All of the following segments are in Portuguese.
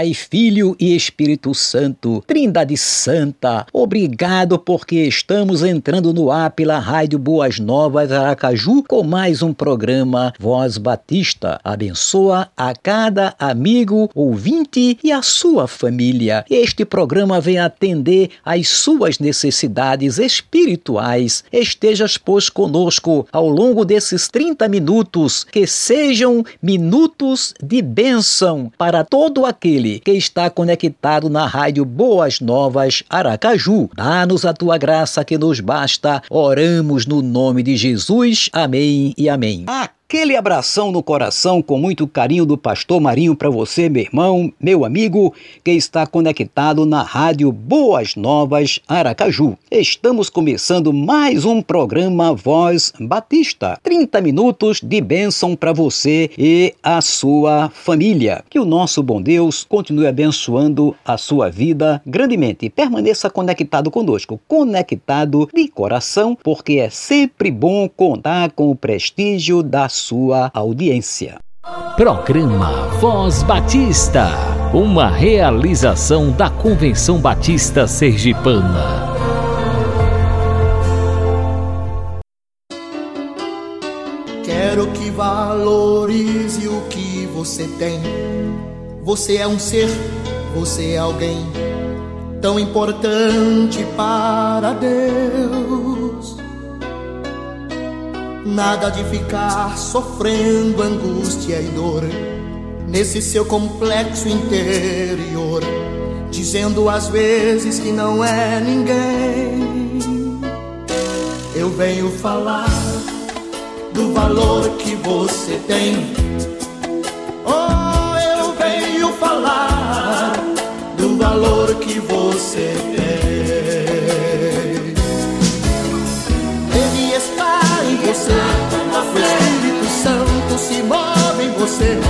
Pai, Filho e Espírito Santo, Trindade Santa, obrigado porque estamos entrando no ar pela Rádio Boas Novas Aracaju com mais um programa Voz Batista. Abençoa a cada amigo, ouvinte e a sua família. Este programa vem atender às suas necessidades espirituais. Estejas, pois, conosco ao longo desses 30 minutos, que sejam minutos de bênção para todo aquele que está conectado na rádio Boas Novas Aracaju. Dá-nos a tua graça que nos basta. Oramos no nome de Jesus. Amém e amém. Aquele abração no coração com muito carinho do pastor Marinho para você, meu irmão, meu amigo, que está conectado na rádio Boas Novas Aracaju. Estamos começando mais um programa Voz Batista. 30 minutos de bênção para você e a sua família. Que o nosso bom Deus continue abençoando a sua vida grandemente. Permaneça conectado conosco, conectado de coração, porque é sempre bom contar com o prestígio da sua audiência. Programa Voz Batista, uma realização da Convenção Batista Sergipana. Quero que valorize o que você tem. Você é um ser, você é alguém tão importante para Deus Nada de ficar sofrendo angústia e dor nesse seu complexo interior, dizendo às vezes que não é ninguém. Eu venho falar do valor que você tem. Oh, eu venho falar do valor que você tem. Você. O Espírito Santo se move em você.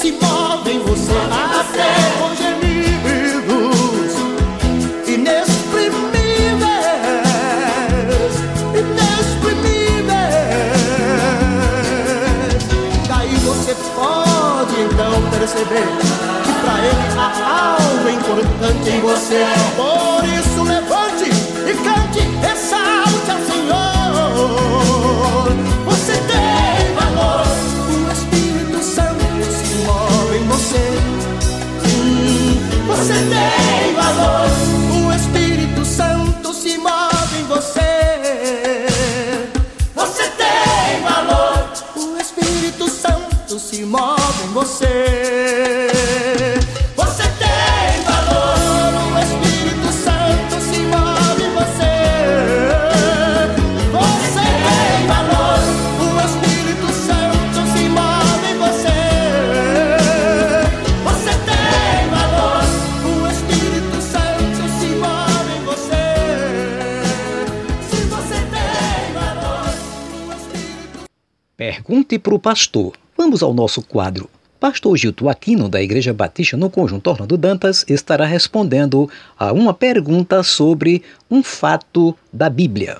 se move em você. Até com gemidos inexprimíveis. Inexprimíveis. Daí você pode então perceber que pra ele há algo importante em você. Por para o pastor. Vamos ao nosso quadro. Pastor Gilto Aquino, da Igreja Batista no Conjunto Orlando Dantas, estará respondendo a uma pergunta sobre um fato da Bíblia.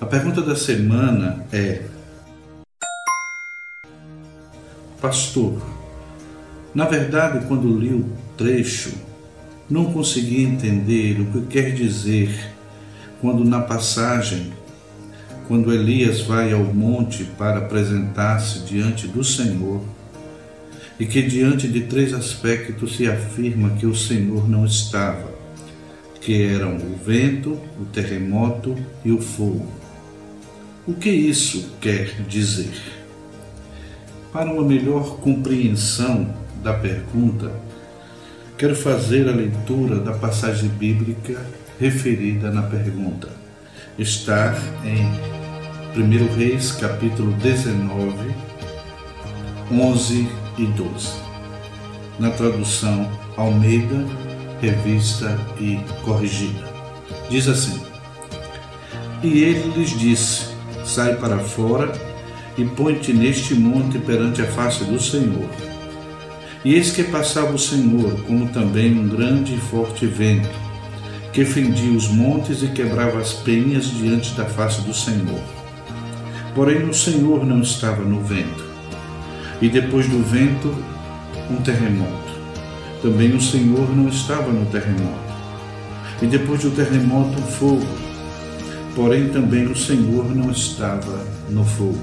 A pergunta da semana é: Pastor, na verdade, quando li o trecho, não consegui entender o que quer dizer quando na passagem, quando Elias vai ao monte para apresentar-se diante do Senhor, e que diante de três aspectos se afirma que o Senhor não estava, que eram o vento, o terremoto e o fogo. O que isso quer dizer? Para uma melhor compreensão da pergunta, quero fazer a leitura da passagem bíblica referida na pergunta. Está em 1 Reis, capítulo 19, 11 e 12. Na tradução Almeida, revista e corrigida. Diz assim: E ele lhes disse: Sai para fora e põe-te neste monte perante a face do Senhor. E eis que passava o Senhor, como também um grande e forte vento, que fendia os montes e quebrava as penhas diante da face do Senhor. Porém, o Senhor não estava no vento. E depois do vento, um terremoto. Também o Senhor não estava no terremoto. E depois do terremoto, um fogo. Porém, também o Senhor não estava no fogo.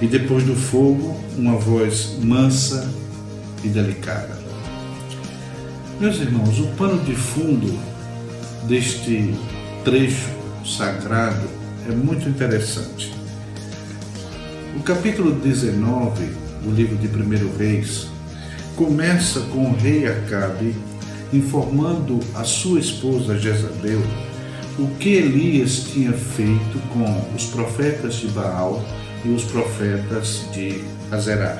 E depois do fogo, uma voz mansa e delicada. Meus irmãos, o pano de fundo deste trecho sagrado é muito interessante. O capítulo 19 do livro de 1 Reis começa com o rei Acabe informando a sua esposa Jezabel o que Elias tinha feito com os profetas de Baal e os profetas de Azerar,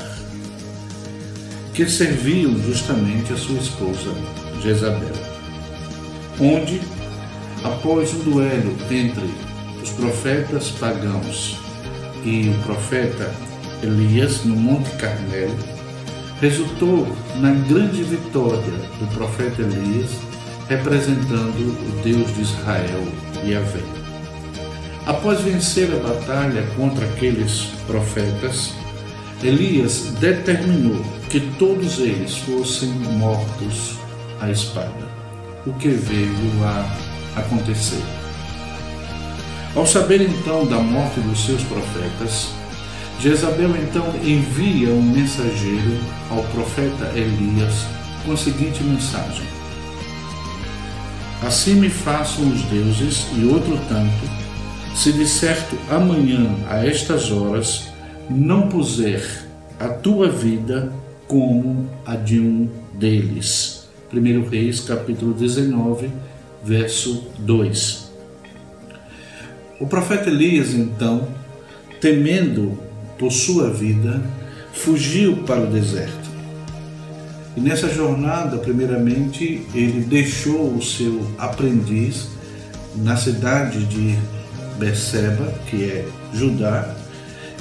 que serviam justamente a sua esposa Jezabel, onde, após um duelo entre os profetas pagãos e o profeta Elias no Monte Carmelo, resultou na grande vitória do profeta Elias, representando o Deus de Israel, Yahvé. Após vencer a batalha contra aqueles profetas, Elias determinou que todos eles fossem mortos à espada, o que veio a acontecer. Ao saber então da morte dos seus profetas, Jezabel então envia um mensageiro ao profeta Elias com a seguinte mensagem: Assim me façam os deuses e outro tanto, se de certo amanhã a estas horas não puser a tua vida como a de um deles. 1 Reis capítulo 19, verso 2. O profeta Elias, então, temendo por sua vida, fugiu para o deserto. E nessa jornada, primeiramente, ele deixou o seu aprendiz na cidade de Beceba, que é Judá,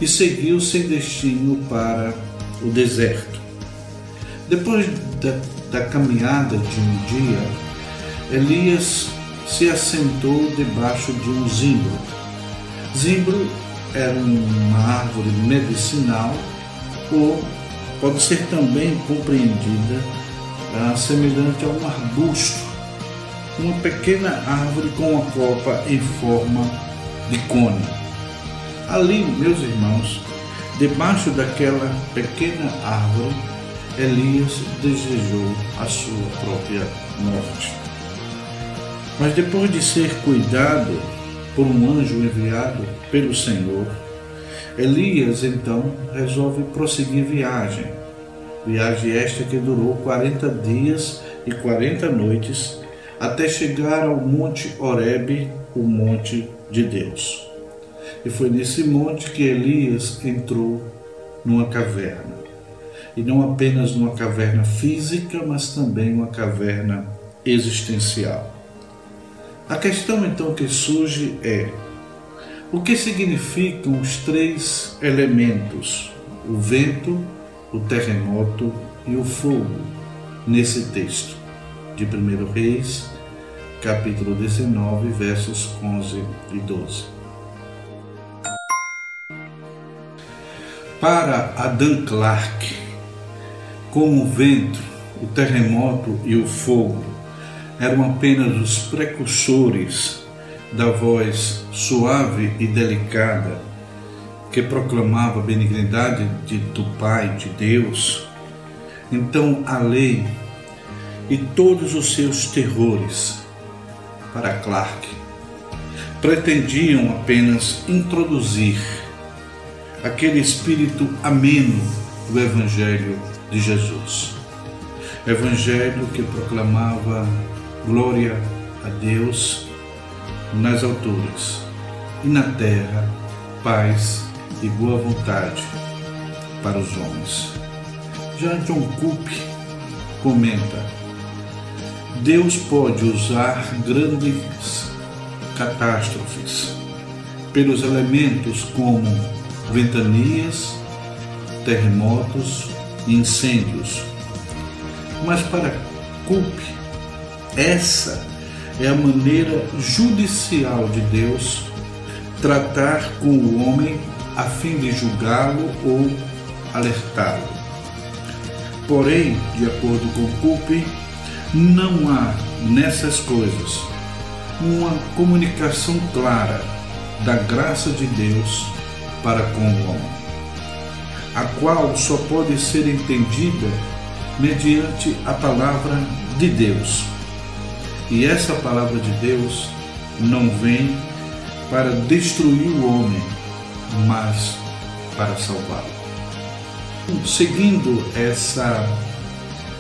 e seguiu sem destino para o deserto. Depois da, da caminhada de um dia, Elias se assentou debaixo de um zimbro. Zimbro era uma árvore medicinal ou pode ser também compreendida ah, semelhante a um arbusto, uma pequena árvore com uma copa em forma de cone. Ali, meus irmãos, debaixo daquela pequena árvore, Elias desejou a sua própria morte. Mas depois de ser cuidado por um anjo enviado pelo Senhor, Elias então resolve prosseguir viagem. Viagem esta que durou 40 dias e 40 noites até chegar ao Monte Horebe, o Monte de Deus. E foi nesse monte que Elias entrou numa caverna. E não apenas numa caverna física, mas também uma caverna existencial. A questão então que surge é: O que significam os três elementos, o vento, o terremoto e o fogo, nesse texto de 1 Reis, capítulo 19, versos 11 e 12. Para Adam Clark, como o vento, o terremoto e o fogo eram apenas os precursores da voz suave e delicada que proclamava a benignidade de, do Pai, de Deus, então a lei e todos os seus terrores para Clark pretendiam apenas introduzir aquele espírito ameno do Evangelho de Jesus. Evangelho que proclamava glória a Deus nas alturas e na terra paz e boa vontade para os homens. Já John Coop comenta: Deus pode usar grandes catástrofes pelos elementos como ventanias, terremotos e incêndios. Mas para Coop, essa é a maneira judicial de Deus tratar com o homem a fim de julgá-lo ou alertá-lo. Porém, de acordo com Coop, não há nessas coisas uma comunicação clara da graça de Deus para com o homem, a qual só pode ser entendida mediante a palavra de Deus. E essa palavra de Deus não vem para destruir o homem, mas para salvá-lo. Seguindo essa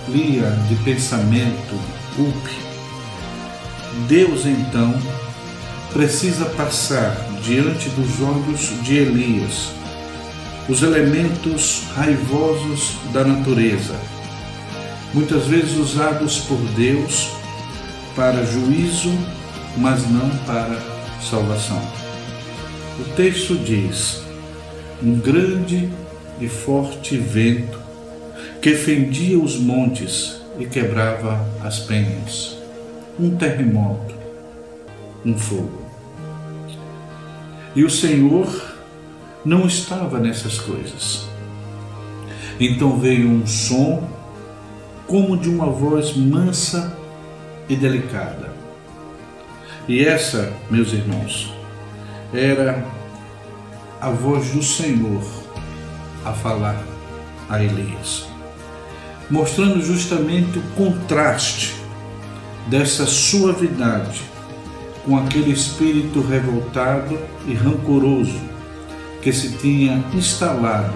linha de pensamento culpe, Deus então precisa passar diante dos olhos de Elias os elementos raivosos da natureza, muitas vezes usados por Deus para juízo, mas não para salvação. O texto diz: um grande e forte vento que fendia os montes e quebrava as penhas, um terremoto, um fogo. E o Senhor não estava nessas coisas. Então veio um som como de uma voz mansa e delicada. E essa, meus irmãos, era a voz do Senhor a falar a Elias, mostrando justamente o contraste dessa suavidade com aquele espírito revoltado e rancoroso que se tinha instalado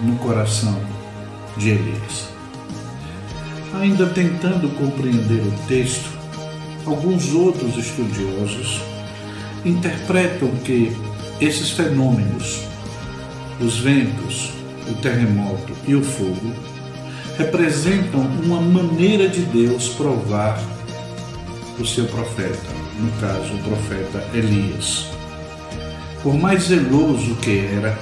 no coração de Elias. Ainda tentando compreender o texto, alguns outros estudiosos interpretam que esses fenômenos, os ventos, o terremoto e o fogo, representam uma maneira de Deus provar o seu profeta, no caso o profeta Elias. Por mais zeloso que era,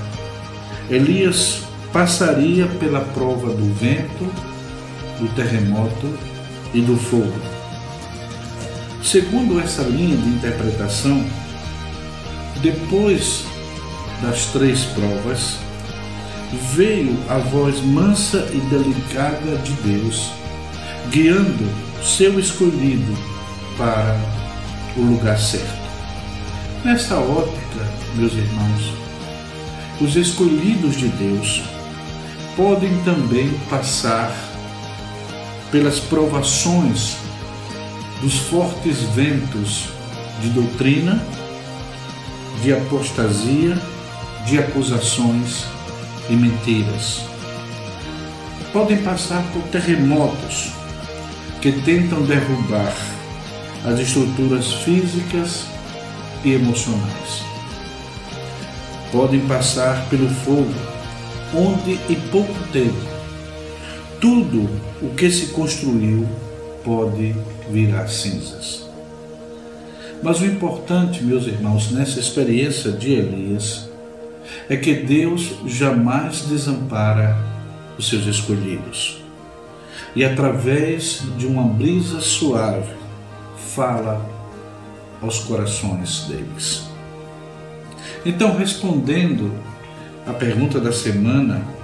Elias passaria pela prova do vento, do terremoto e do fogo. Segundo essa linha de interpretação, depois das três provas, veio a voz mansa e delicada de Deus, guiando seu escolhido para o lugar certo. Nessa ótica, meus irmãos, os escolhidos de Deus podem também passar pelas provações dos fortes ventos de doutrina, de apostasia, de acusações e mentiras. Podem passar por terremotos que tentam derrubar as estruturas físicas e emocionais. Podem passar pelo fogo, onde em pouco tempo tudo o que se construiu pode virar cinzas. Mas o importante, meus irmãos, nessa experiência de Elias, é que Deus jamais desampara os seus escolhidos. E através de uma brisa suave, fala aos corações deles. Então, respondendo à pergunta da semana,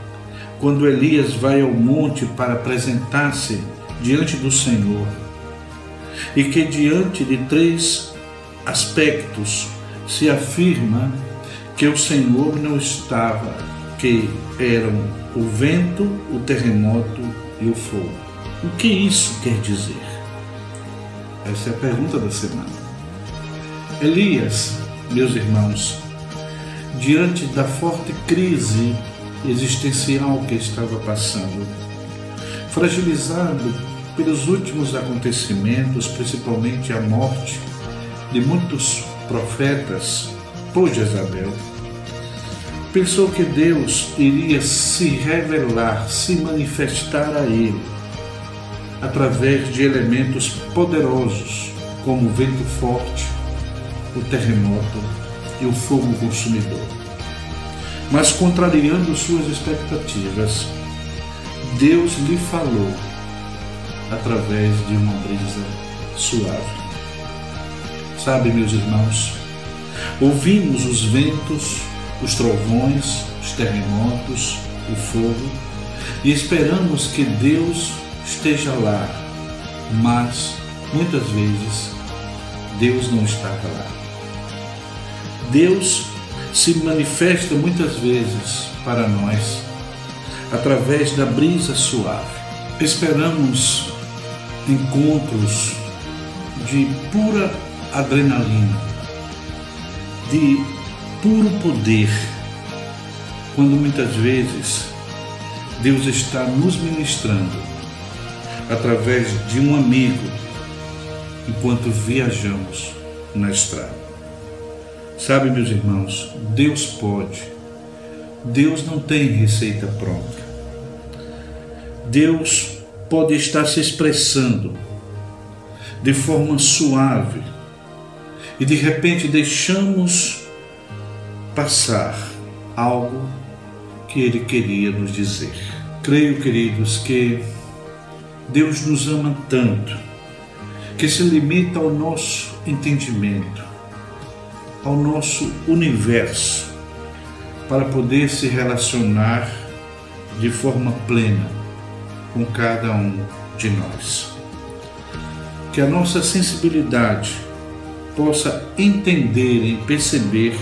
quando Elias vai ao monte para apresentar-se diante do Senhor, e que diante de três aspectos se afirma que o Senhor não estava, que eram o vento, o terremoto e o fogo. O que isso quer dizer? Essa é a pergunta da semana. Elias, meus irmãos, diante da forte crise existencial que estava passando, fragilizado pelos últimos acontecimentos, principalmente a morte de muitos profetas por Jezabel, pensou que Deus iria se revelar, se manifestar a ele através de elementos poderosos como o vento forte, o terremoto e o fogo consumidor. Mas contrariando suas expectativas, Deus lhe falou através de uma brisa suave. Sabe, meus irmãos, ouvimos os ventos, os trovões, os terremotos, o fogo e esperamos que Deus esteja lá, mas muitas vezes Deus não está lá. Deus se manifesta muitas vezes para nós através da brisa suave. Esperamos encontros de pura adrenalina, de puro poder, quando muitas vezes Deus está nos ministrando através de um amigo enquanto viajamos na estrada. Sabe, meus irmãos, Deus pode. Deus não tem receita pronta. Deus pode estar se expressando de forma suave e de repente deixamos passar algo que ele queria nos dizer. Creio, queridos, que Deus nos ama tanto que se limita ao nosso entendimento, ao nosso universo, para poder se relacionar de forma plena com cada um de nós. Que a nossa sensibilidade possa entender e perceber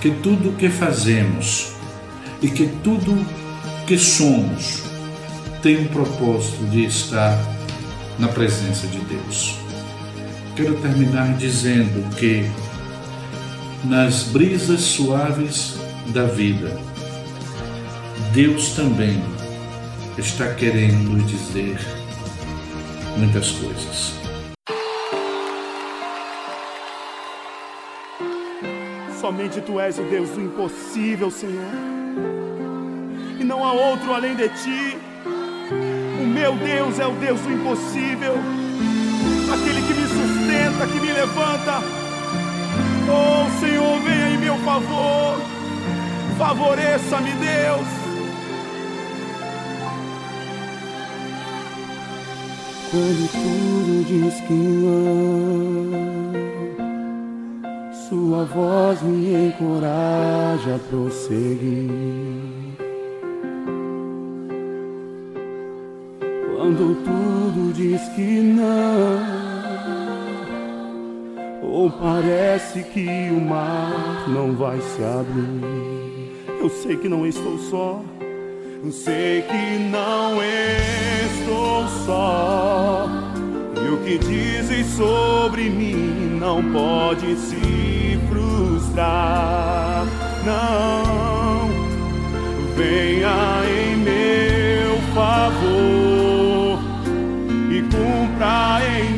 que tudo o que fazemos e que tudo que somos tem um propósito de estar na presença de Deus. Quero terminar dizendo que nas brisas suaves da vida, Deus também está querendo nos dizer muitas coisas. Somente tu és o Deus do impossível, Senhor. E não há outro além de ti. O meu Deus é o Deus do impossível. Aquele que me sustenta, que me levanta. Oh, Senhor, venha em meu favor. Favoreça-me, Deus. Quando tudo diz que não, Sua voz me encoraja a prosseguir. Quando tudo diz que não, ou parece que o mar não vai se abrir. Eu sei que não estou só. Eu sei que não estou só. E o que dizem sobre mim não pode se frustrar. Não, venha em meu favor e cumpra em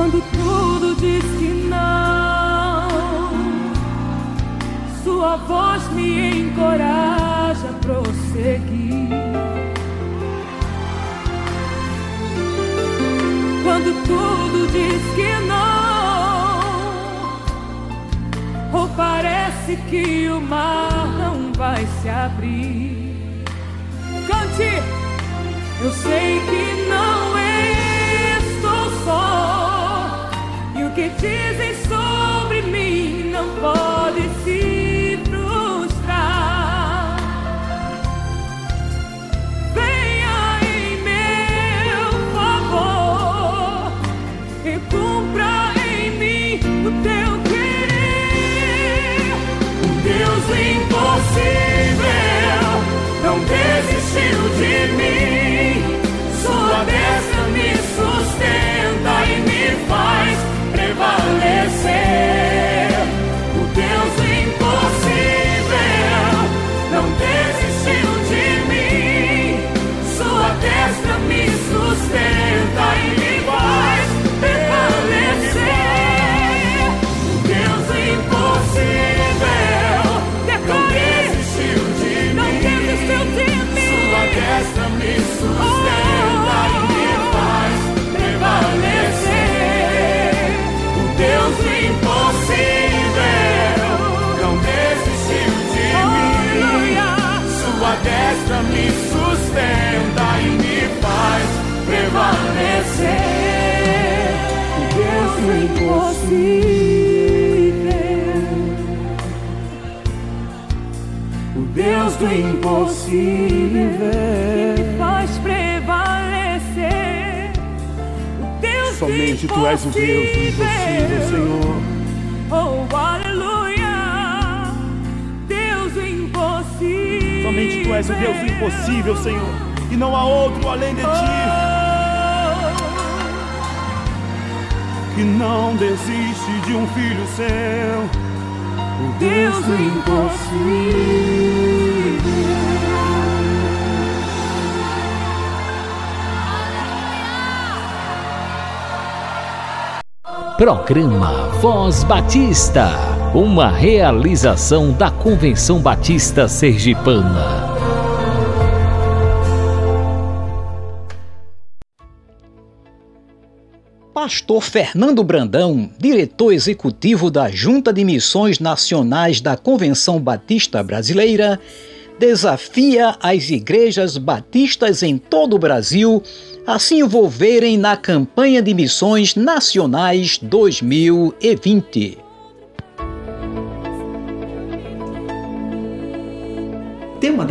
Quando tudo diz que não, Sua voz me encoraja a prosseguir. quando tudo diz que não. Ou parece que o mar não vai se abrir. Cante, eu sei que não estou só. Que dizem sobre mim não pode do impossível. Que me faz prevalecer. O Deus Somente tu és o Deus do impossível, Senhor. Oh, aleluia. Deus do impossível. Somente tu és o Deus do impossível, Senhor. E não há outro além de ti. Que não desiste de um filho seu. O Deus do impossível. Programa Voz Batista, uma realização da Convenção Batista Sergipana. Pastor Fernando Brandão, diretor executivo da Junta de Missões Nacionais da Convenção Batista Brasileira, desafia as igrejas batistas em todo o Brasil a se envolverem na campanha de missões nacionais 2020.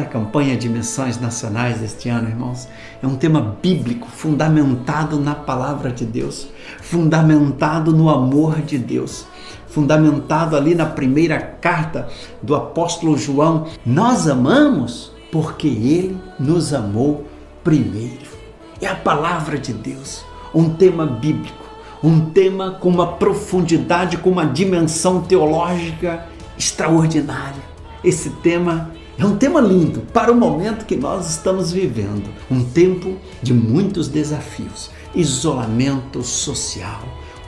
Campanha de missões nacionais deste ano, irmãos, é um tema bíblico, fundamentado na palavra de Deus, fundamentado no amor de Deus, fundamentado ali na primeira carta do apóstolo João. Nós amamos porque ele nos amou primeiro. É a palavra de Deus, um tema bíblico, um tema com uma profundidade, com uma dimensão teológica extraordinária. Esse tema é um tema lindo para o momento que nós estamos vivendo, um tempo de muitos desafios, isolamento social,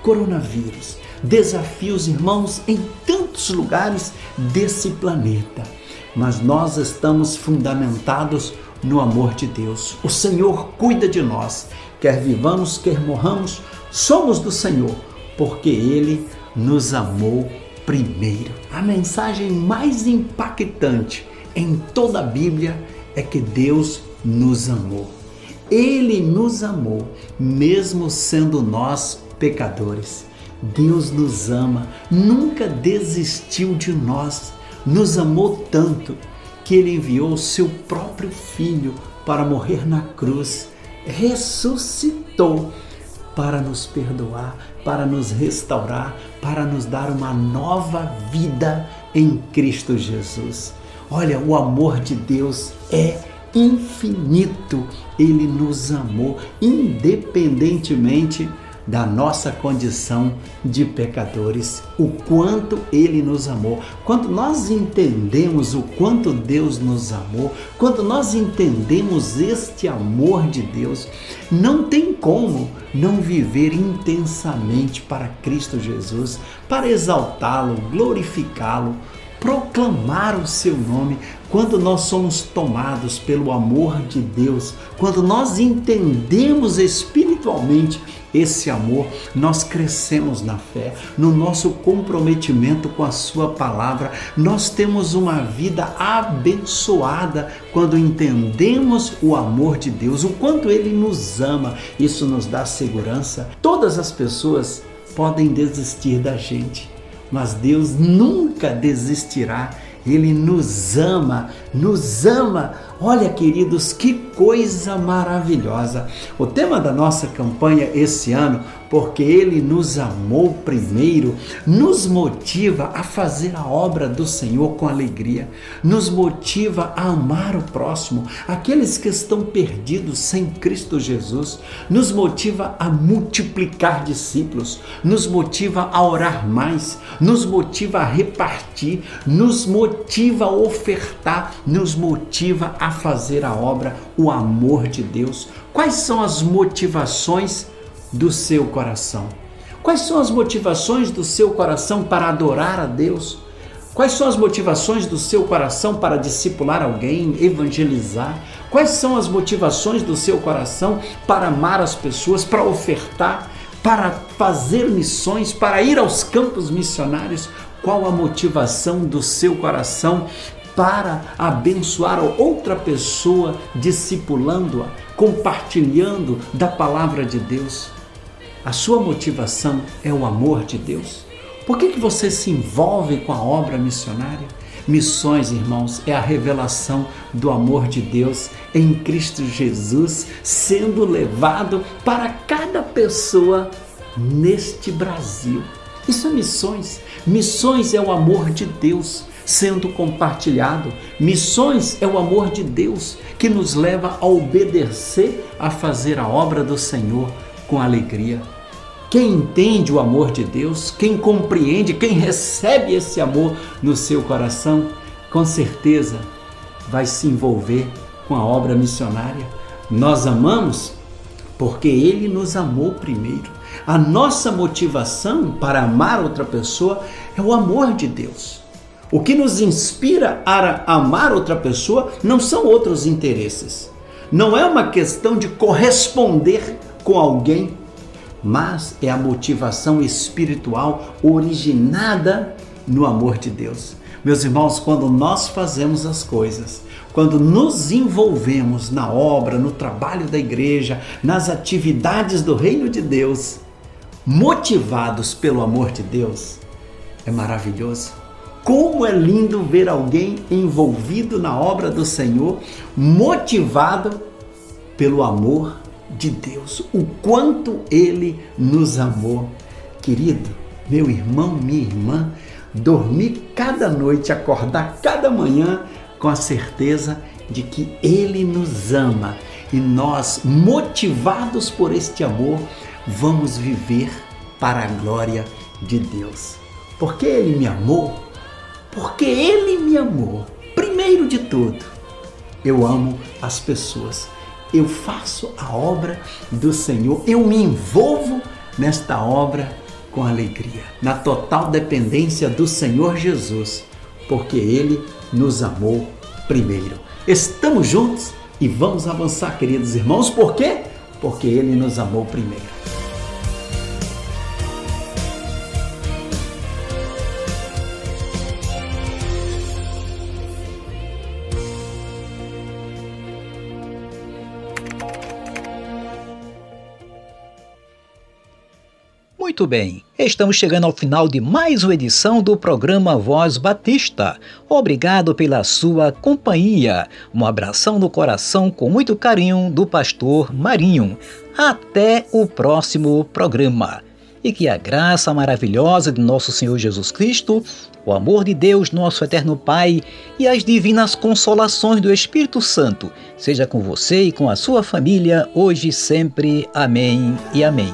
coronavírus, desafios, irmãos, em tantos lugares desse planeta. Mas nós estamos fundamentados no amor de Deus. O Senhor cuida de nós, quer vivamos, quer morramos, somos do Senhor, porque Ele nos amou primeiro. A mensagem mais impactante em toda a Bíblia é que Deus nos amou. Ele nos amou, mesmo sendo nós pecadores. Deus nos ama, nunca desistiu de nós, nos amou tanto que ele enviou o seu próprio filho para morrer na cruz, ressuscitou para nos perdoar, para nos restaurar, para nos dar uma nova vida em Cristo Jesus. Olha, o amor de Deus é infinito. Ele nos amou independentemente da nossa condição de pecadores, o quanto Ele nos amou. Quando nós entendemos o quanto Deus nos amou, quando nós entendemos este amor de Deus, não tem como não viver intensamente para Cristo Jesus, para exaltá-lo, glorificá-lo, proclamar o seu nome, quando nós somos tomados pelo amor de Deus, quando nós entendemos espiritualmente esse amor, nós crescemos na fé, no nosso comprometimento com a Sua palavra. Nós temos uma vida abençoada quando entendemos o amor de Deus, o quanto Ele nos ama. Isso nos dá segurança. Todas as pessoas podem desistir da gente, mas Deus nunca desistirá. Ele nos ama, nos ama Olha, queridos, que coisa maravilhosa! O tema da nossa campanha esse ano, porque Ele nos amou primeiro, nos motiva a fazer a obra do Senhor com alegria, nos motiva a amar o próximo, aqueles que estão perdidos sem Cristo Jesus, nos motiva a multiplicar discípulos, nos motiva a orar mais, nos motiva a repartir, nos motiva a ofertar, nos motiva a fazer a obra o amor de Deus? Quais são as motivações do seu coração? Quais são as motivações do seu coração para adorar a Deus? Quais são as motivações do seu coração para discipular alguém, evangelizar? Quais são as motivações do seu coração para amar as pessoas, para ofertar, para fazer missões, para ir aos campos missionários? Qual a motivação do seu coração para abençoar outra pessoa, discipulando-a, compartilhando da palavra de Deus. A sua motivação é o amor de Deus. Por que, que você se envolve com a obra missionária? Missões, irmãos, é a revelação do amor de Deus em Cristo Jesus sendo levado para cada pessoa neste Brasil. Isso é missões. Missões é o amor de Deus sendo compartilhado. Missões é o amor de Deus que nos leva a obedecer, a fazer a obra do Senhor com alegria. Quem entende o amor de Deus, quem compreende, quem recebe esse amor no seu coração, com certeza vai se envolver com a obra missionária. Nós amamos porque Ele nos amou primeiro. A nossa motivação para amar outra pessoa é o amor de Deus. O que nos inspira a amar outra pessoa não são outros interesses. Não é uma questão de corresponder com alguém, mas é a motivação espiritual originada no amor de Deus. Meus irmãos, quando nós fazemos as coisas, quando nos envolvemos na obra, no trabalho da igreja, nas atividades do reino de Deus, motivados pelo amor de Deus, é maravilhoso. Como é lindo ver alguém envolvido na obra do Senhor, motivado pelo amor de Deus, o quanto ele nos amou. Querido, meu irmão, minha irmã, dormir cada noite, acordar cada manhã com a certeza de que ele nos ama e nós, motivados por este amor, vamos viver para a glória de Deus. Porque ele me amou, porque Ele me amou. Primeiro de tudo, eu amo as pessoas. Eu faço a obra do Senhor, eu me envolvo nesta obra com alegria, na total dependência do Senhor Jesus, porque Ele nos amou primeiro. Estamos juntos e vamos avançar, queridos irmãos, por quê? Porque Ele nos amou primeiro. Muito bem, estamos chegando ao final de mais uma edição do programa Voz Batista. Obrigado pela sua companhia. Um abração no coração com muito carinho do pastor Marinho. Até o próximo programa. E que a graça maravilhosa de nosso Senhor Jesus Cristo, o amor de Deus, nosso eterno Pai, e as divinas consolações do Espírito Santo seja com você e com a sua família, hoje e sempre. Amém e amém.